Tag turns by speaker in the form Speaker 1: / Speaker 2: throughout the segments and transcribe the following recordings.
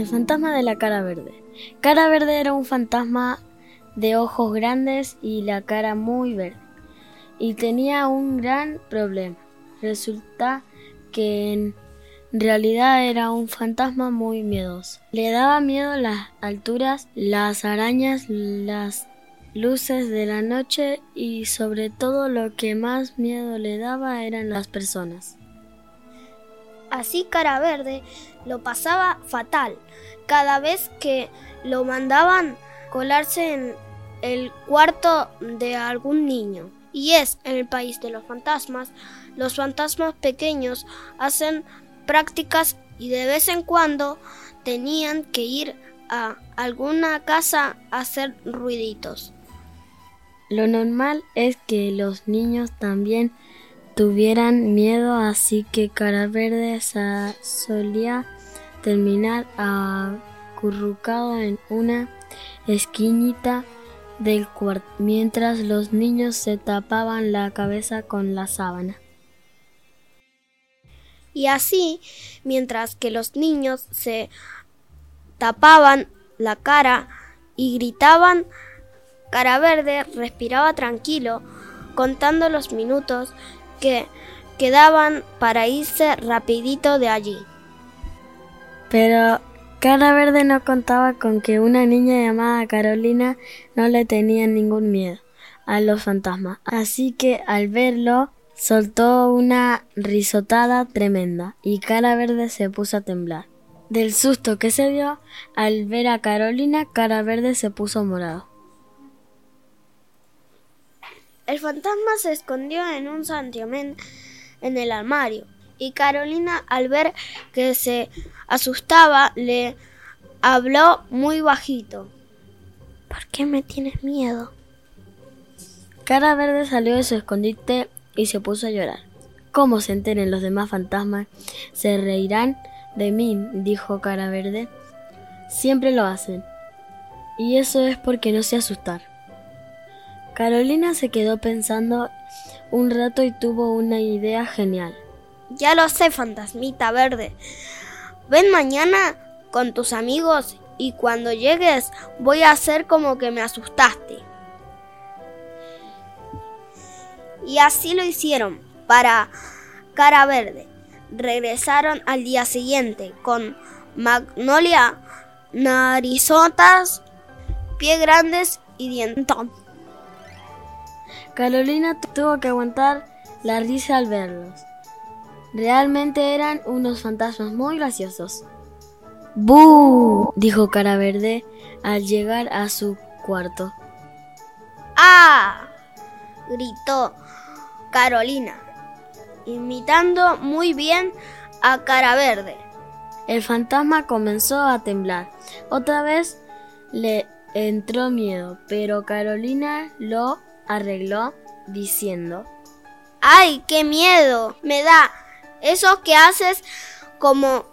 Speaker 1: El fantasma de la cara verde. Cara verde era un fantasma de ojos grandes y la cara muy verde. Y tenía un gran problema. Resulta que en realidad era un fantasma muy miedoso. Le daba miedo las alturas, las arañas, las luces de la noche y sobre todo lo que más miedo le daba eran las personas.
Speaker 2: Así Cara Verde lo pasaba fatal cada vez que lo mandaban colarse en el cuarto de algún niño. Y es en el país de los fantasmas, los fantasmas pequeños hacen prácticas y de vez en cuando tenían que ir a alguna casa a hacer ruiditos.
Speaker 1: Lo normal es que los niños también tuvieran miedo, así que Cara Verde solía terminar acurrucado en una esquinita del cuarto, mientras los niños se tapaban la cabeza con la sábana.
Speaker 2: Y así, mientras que los niños se tapaban la cara y gritaban, Cara Verde respiraba tranquilo, contando los minutos que quedaban para irse rapidito de allí.
Speaker 1: Pero Cara Verde no contaba con que una niña llamada Carolina no le tenía ningún miedo a los fantasmas, así que al verlo soltó una risotada tremenda y Cara Verde se puso a temblar. Del susto que se dio al ver a Carolina, Cara Verde se puso morado.
Speaker 2: El fantasma se escondió en un santiamén en el armario y Carolina al ver que se asustaba le habló muy bajito. ¿Por qué me tienes miedo?
Speaker 1: Cara Verde salió de su escondite y se puso a llorar. ¿Cómo se enteren los demás fantasmas? Se reirán de mí, dijo Cara Verde. Siempre lo hacen. Y eso es porque no sé asustar. Carolina se quedó pensando un rato y tuvo una idea genial.
Speaker 2: Ya lo sé, fantasmita verde. Ven mañana con tus amigos y cuando llegues voy a hacer como que me asustaste. Y así lo hicieron para cara verde. Regresaron al día siguiente con magnolia, narizotas, pie grandes y dientón.
Speaker 1: Carolina tuvo que aguantar la risa al verlos. Realmente eran unos fantasmas muy graciosos. ¡Bú! dijo Cara Verde al llegar a su cuarto.
Speaker 2: ¡Ah! gritó Carolina, imitando muy bien a Cara Verde.
Speaker 1: El fantasma comenzó a temblar. Otra vez le entró miedo, pero Carolina lo arregló diciendo,
Speaker 2: ¡Ay, qué miedo! Me da eso que haces como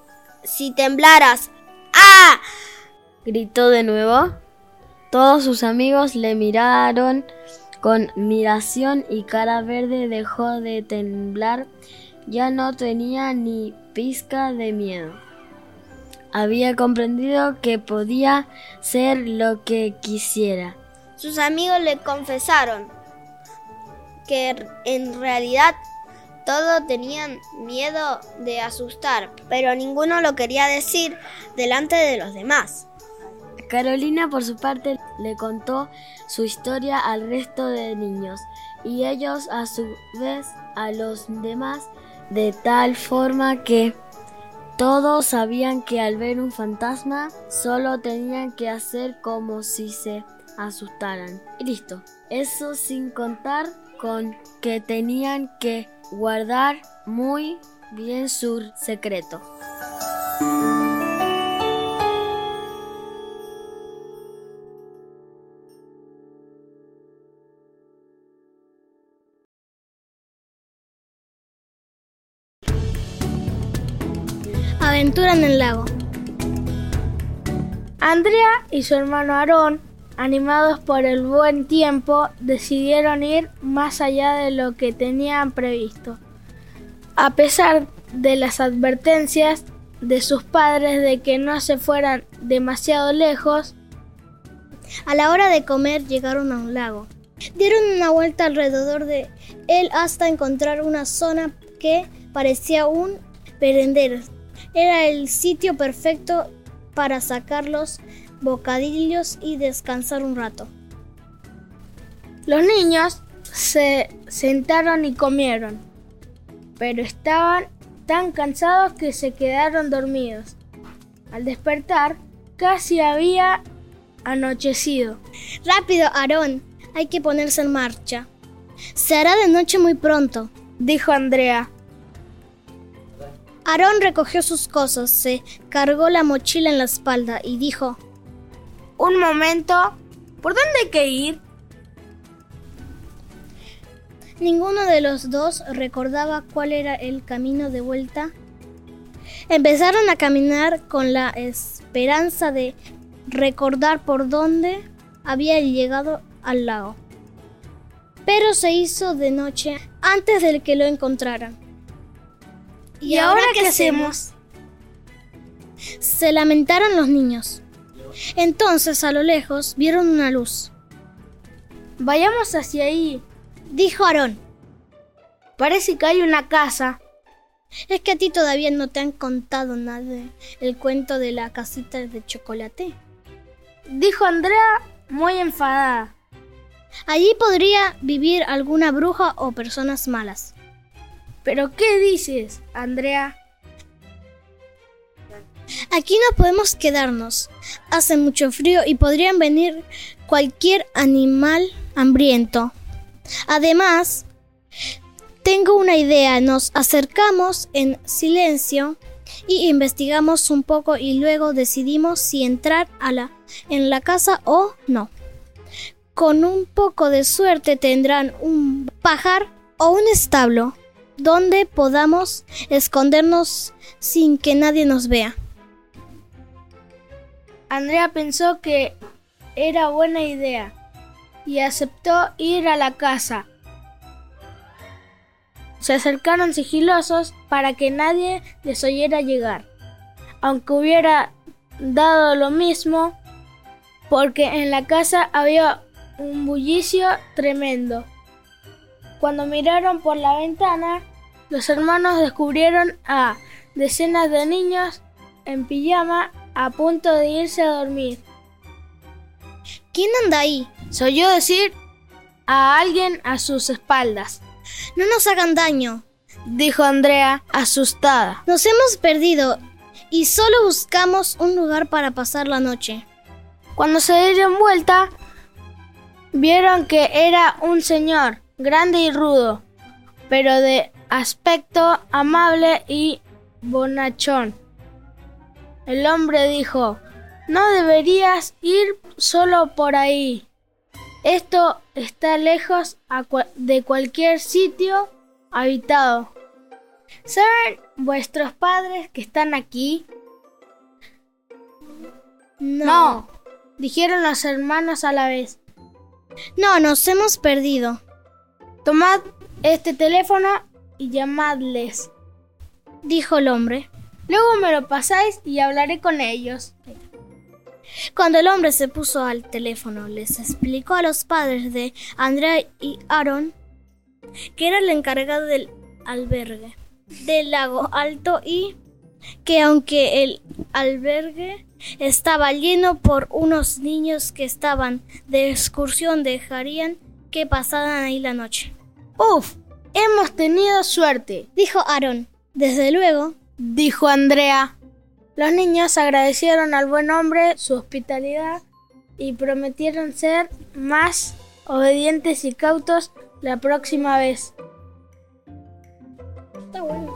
Speaker 2: si temblaras. ¡Ah!
Speaker 1: gritó de nuevo. Todos sus amigos le miraron con miración y cara verde dejó de temblar. Ya no tenía ni pizca de miedo. Había comprendido que podía ser lo que quisiera
Speaker 2: sus amigos le confesaron que en realidad todos tenían miedo de asustar, pero ninguno lo quería decir delante de los demás.
Speaker 1: Carolina por su parte le contó su historia al resto de niños y ellos a su vez a los demás de tal forma que todos sabían que al ver un fantasma solo tenían que hacer como si se asustaran. Y listo. Eso sin contar con que tenían que guardar muy bien su secreto.
Speaker 3: Aventura en el lago. Andrea y su hermano Aarón animados por el buen tiempo, decidieron ir más allá de lo que tenían previsto. A pesar de las advertencias de sus padres de que no se fueran demasiado lejos,
Speaker 4: a la hora de comer llegaron a un lago. Dieron una vuelta alrededor de él hasta encontrar una zona que parecía un merendero. Era el sitio perfecto para sacar los bocadillos y descansar un rato.
Speaker 3: Los niños se sentaron y comieron, pero estaban tan cansados que se quedaron dormidos. Al despertar, casi había anochecido.
Speaker 4: Rápido, Aarón, hay que ponerse en marcha. Se hará de noche muy pronto,
Speaker 3: dijo Andrea.
Speaker 4: Aarón recogió sus cosas, se cargó la mochila en la espalda y dijo,
Speaker 3: Un momento, ¿por dónde hay que ir?
Speaker 4: Ninguno de los dos recordaba cuál era el camino de vuelta. Empezaron a caminar con la esperanza de recordar por dónde había llegado al lago. Pero se hizo de noche antes de que lo encontraran.
Speaker 3: ¿Y, ahora qué hacemos?
Speaker 4: Se lamentaron los niños. Entonces a lo lejos vieron una luz.
Speaker 3: Vayamos hacia ahí,
Speaker 4: dijo Aarón.
Speaker 3: Parece que hay una casa.
Speaker 4: Es que a ti todavía no te han contado nada el cuento de la casita de chocolate.
Speaker 3: Dijo Andrea muy enfadada.
Speaker 4: Allí podría vivir alguna bruja o personas malas.
Speaker 3: ¿Pero qué dices, Andrea?
Speaker 4: Aquí no podemos quedarnos. Hace mucho frío y podrían venir cualquier animal hambriento. Además, tengo una idea. Nos acercamos en silencio y investigamos un poco y luego decidimos si entrar a la, en la casa o no. Con un poco de suerte tendrán un pajar o un establo donde podamos escondernos sin que nadie nos vea.
Speaker 3: Andrea pensó que era buena idea y aceptó ir a la casa. Se acercaron sigilosos para que nadie les oyera llegar, aunque hubiera dado lo mismo porque en la casa había un bullicio tremendo. Cuando miraron por la ventana, los hermanos descubrieron a decenas de niños en pijama a punto de irse a dormir.
Speaker 4: ¿Quién anda ahí?
Speaker 3: Se oyó decir a alguien a sus espaldas.
Speaker 4: No nos hagan daño,
Speaker 3: dijo Andrea, asustada.
Speaker 4: Nos hemos perdido y solo buscamos un lugar para pasar la noche.
Speaker 3: Cuando se dieron vuelta, vieron que era un señor grande y rudo, pero de aspecto amable y bonachón. El hombre dijo, no deberías ir solo por ahí. Esto está lejos de cualquier sitio habitado. ¿Saben vuestros padres que están aquí?
Speaker 4: No.
Speaker 3: no, dijeron los hermanos a la vez.
Speaker 4: No, nos hemos perdido.
Speaker 3: Tomad este teléfono y llamadles,
Speaker 4: dijo el hombre.
Speaker 3: Luego me lo pasáis y hablaré con ellos.
Speaker 4: Cuando el hombre se puso al teléfono, les explicó a los padres de Andrea y Aaron que era el encargado del albergue del lago alto y que aunque el albergue estaba lleno por unos niños que estaban de excursión, dejarían que pasaran ahí la noche.
Speaker 3: Uf, hemos tenido suerte,
Speaker 4: dijo Aaron. Desde luego,
Speaker 3: dijo Andrea. Los niños agradecieron al buen hombre su hospitalidad y prometieron ser más obedientes y cautos la próxima vez.
Speaker 4: Está bueno.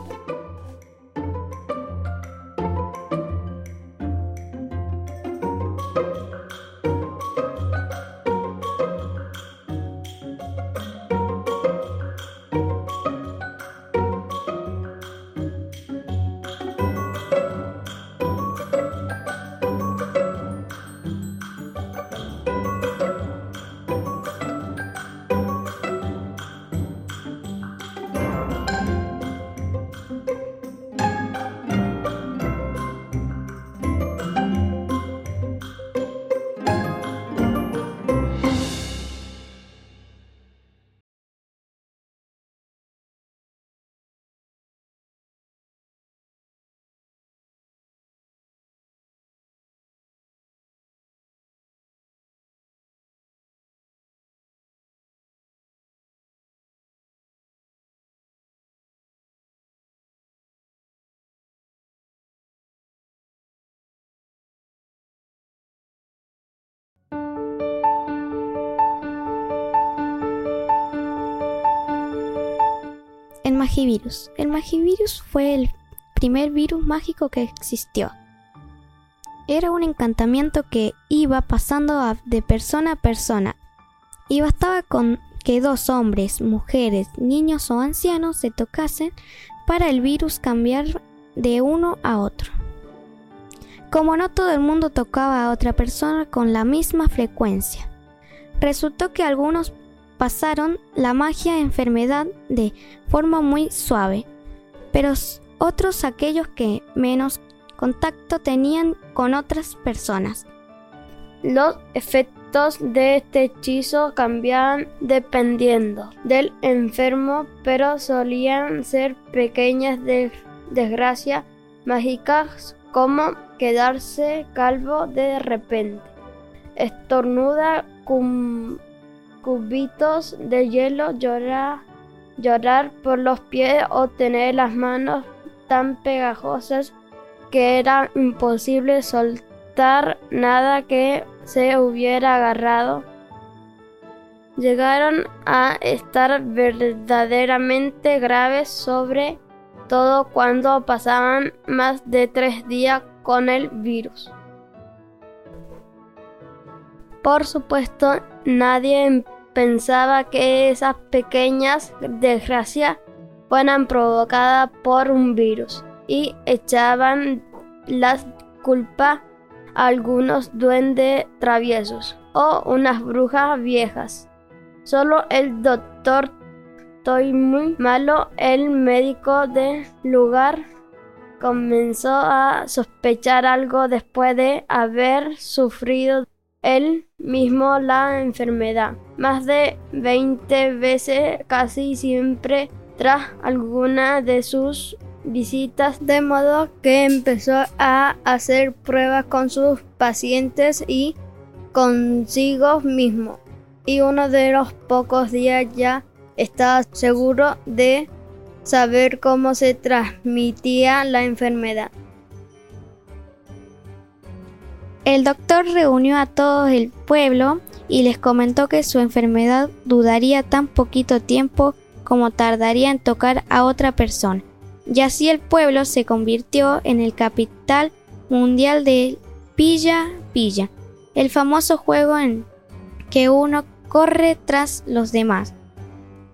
Speaker 5: El magivirus fue el primer virus mágico que existió. Era un encantamiento que iba pasando de persona a persona y bastaba con que dos hombres, mujeres, niños o ancianos se tocasen para el virus cambiar de uno a otro. Como no todo el mundo tocaba a otra persona con la misma frecuencia, resultó que algunos pasaron la magia enfermedad de forma muy suave, pero otros aquellos que menos contacto tenían con otras personas.
Speaker 6: Los efectos de este hechizo cambiaban dependiendo del enfermo, pero solían ser pequeñas desgracias mágicas como quedarse calvo de repente, estornuda cubitos de hielo, llorar, llorar por los pies o tener las manos tan pegajosas que era imposible soltar nada que se hubiera agarrado. Llegaron a estar verdaderamente graves sobre todo cuando pasaban más de tres días con el virus. Por supuesto, nadie pensaba que esas pequeñas desgracias fueran provocadas por un virus y echaban las culpas a algunos duendes traviesos o unas brujas viejas. Solo el doctor Estoy muy malo, el médico del lugar comenzó a sospechar algo después de haber sufrido él mismo la enfermedad. Más de 20 veces, casi siempre tras alguna de sus visitas, de modo que empezó a hacer pruebas con sus pacientes y consigo mismo. Y uno de los pocos días ya estaba seguro de saber cómo se transmitía la enfermedad.
Speaker 5: El doctor reunió a todo el pueblo y les comentó que su enfermedad dudaría tan poquito tiempo como tardaría en tocar a otra persona. Y así el pueblo se convirtió en el capital mundial de Pilla Pilla, el famoso juego en que uno corre tras los demás.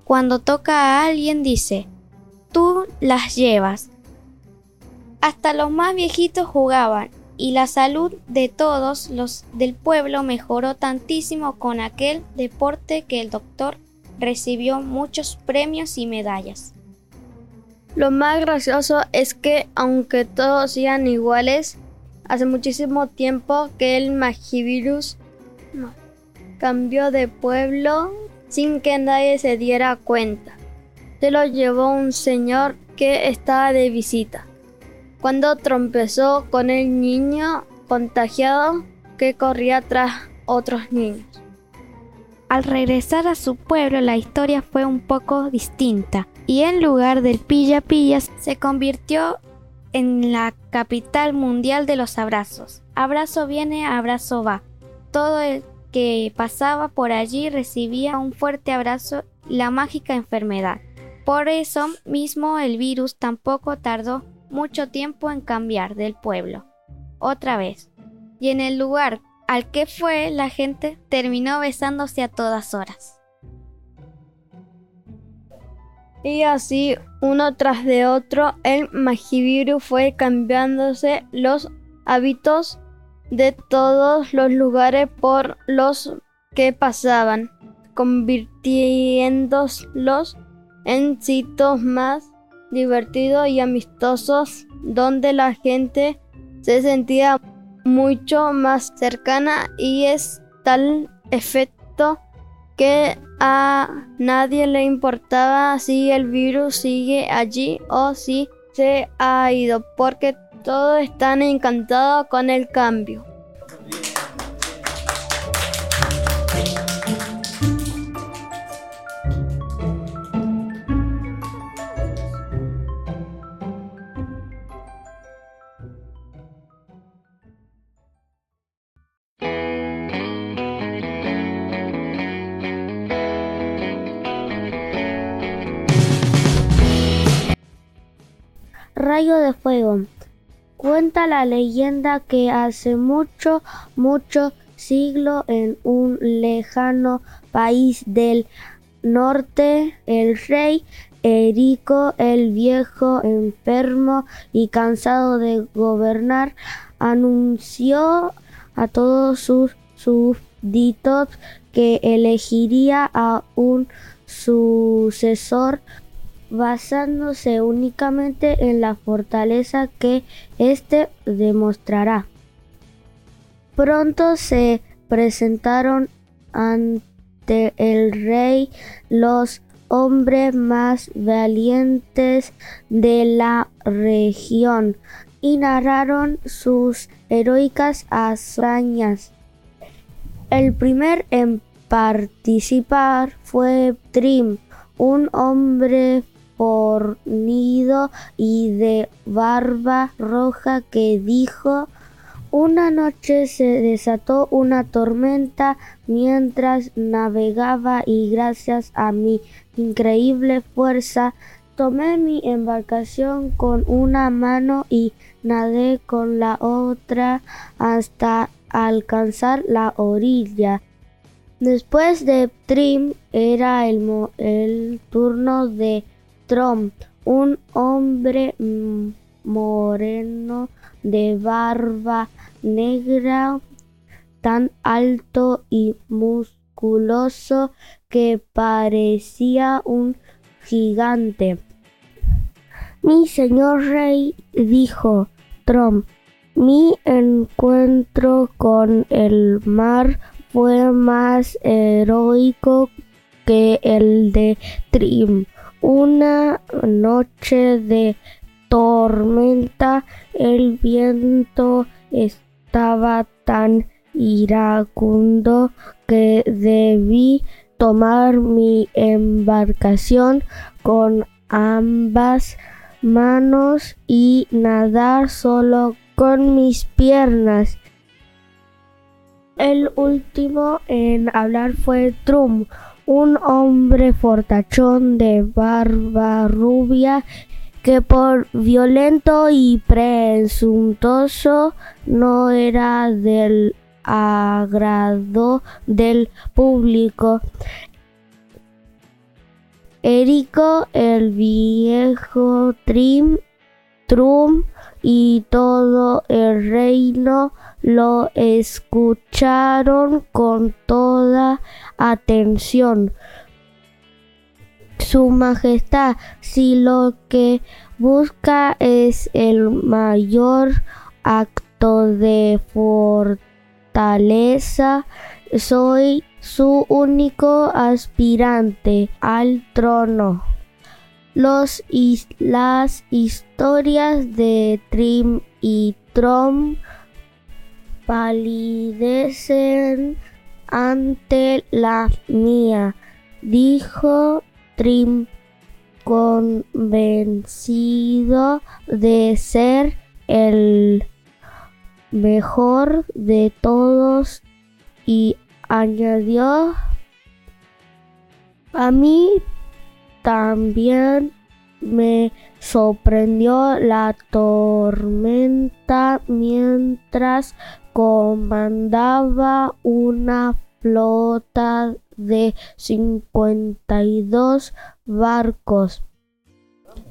Speaker 5: Cuando toca a alguien dice, tú las llevas. Hasta los más viejitos jugaban y la salud de todos los del pueblo mejoró tantísimo con aquel deporte que el doctor recibió muchos premios y medallas.
Speaker 6: Lo más gracioso es que aunque todos sean iguales, hace muchísimo tiempo que el magivirus cambió de pueblo sin que nadie se diera cuenta. Se lo llevó un señor que estaba de visita cuando trompezó con el niño contagiado que corría tras otros niños.
Speaker 5: Al regresar a su pueblo la historia fue un poco distinta y en lugar del pilla pillas se convirtió en la capital mundial de los abrazos. Abrazo viene, abrazo va. Todo el que pasaba por allí recibía un fuerte abrazo la mágica enfermedad. Por eso mismo el virus tampoco tardó mucho tiempo en cambiar del pueblo. Otra vez. Y en el lugar al que fue la gente terminó besándose a todas horas.
Speaker 6: Y así, uno tras de otro, el Magivirus fue cambiándose los hábitos de todos los lugares por los que pasaban, convirtiéndolos en sitios más divertidos y amistosos donde la gente se sentía mucho más cercana y es tal efecto que a nadie le importaba si el virus sigue allí o si se ha ido porque todos están encantados con el cambio.
Speaker 7: La leyenda que hace mucho, mucho siglo en un lejano país del norte, el rey Erico el Viejo, enfermo y cansado de gobernar, anunció a todos sus súbditos que elegiría a un sucesor basándose únicamente en la fortaleza que éste demostrará. Pronto se presentaron ante el rey los hombres más valientes de la región y narraron sus heroicas hazañas. El primer en participar fue Trim, un hombre fornido y de barba roja que dijo una noche se desató una tormenta mientras navegaba y gracias a mi increíble fuerza tomé mi embarcación con una mano y nadé con la otra hasta alcanzar la orilla. Después de Trim era el, el turno de Trom, un hombre moreno de barba negra, tan alto y musculoso que parecía un gigante. Mi señor rey, dijo Trom, mi encuentro con el mar fue más heroico que el de Trim. Una noche de tormenta, el viento estaba tan iracundo que debí tomar mi embarcación con ambas manos y nadar solo con mis piernas. El último en hablar fue Trum, un hombre fortachón de barba rubia que por violento y presuntuoso no era del agrado del público. Erico el viejo Trim, Trum y todo el reino lo escucharon con toda atención. Su Majestad, si lo que busca es el mayor acto de fortaleza, soy su único aspirante al trono. Los las historias de Trim y Trom palidecen ante la mía, dijo Trim convencido de ser el mejor de todos y añadió a mí también me sorprendió la tormenta mientras comandaba una flota de 52 barcos.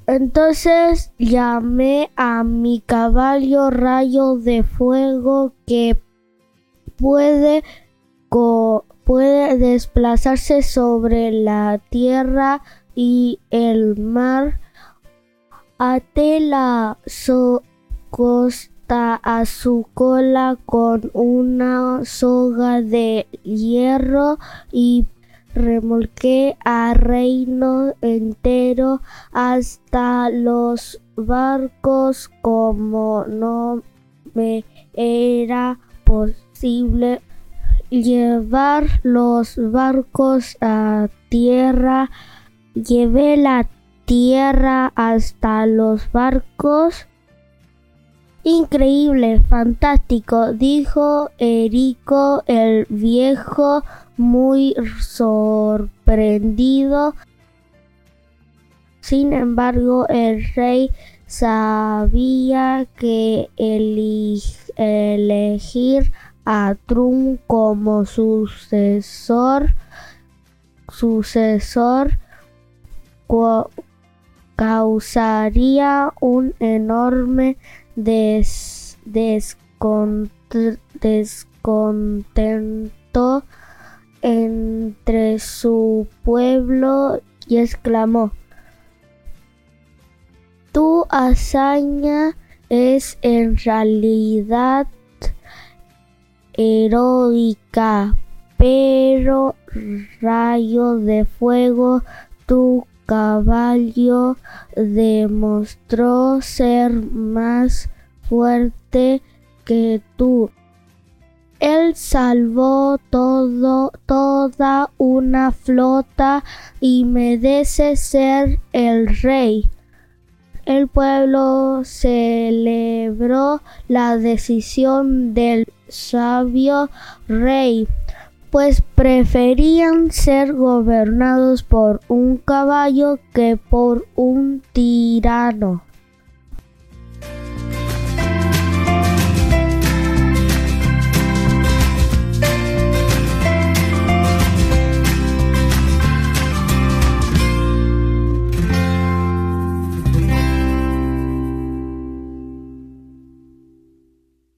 Speaker 7: Entonces llamé a mi caballo rayo de fuego que puede, puede desplazarse sobre la tierra y el mar. Até la costa a su cola con una soga de hierro y remolqué a reino entero hasta los barcos como no me era posible llevar los barcos a tierra. Llevé la tierra hasta los barcos. Increíble, fantástico, dijo Erico el viejo muy sorprendido. Sin embargo, el rey sabía que elegir a Trump como sucesor sucesor causaría un enorme descontento entre su pueblo y exclamó Tu hazaña es en realidad heroica, pero rayo de fuego, tu caballo demostró ser más fuerte que tú. Él salvó todo, toda una flota y merece ser el rey. El pueblo celebró la decisión del sabio rey, pues preferían ser gobernados por un caballo que por un tirano.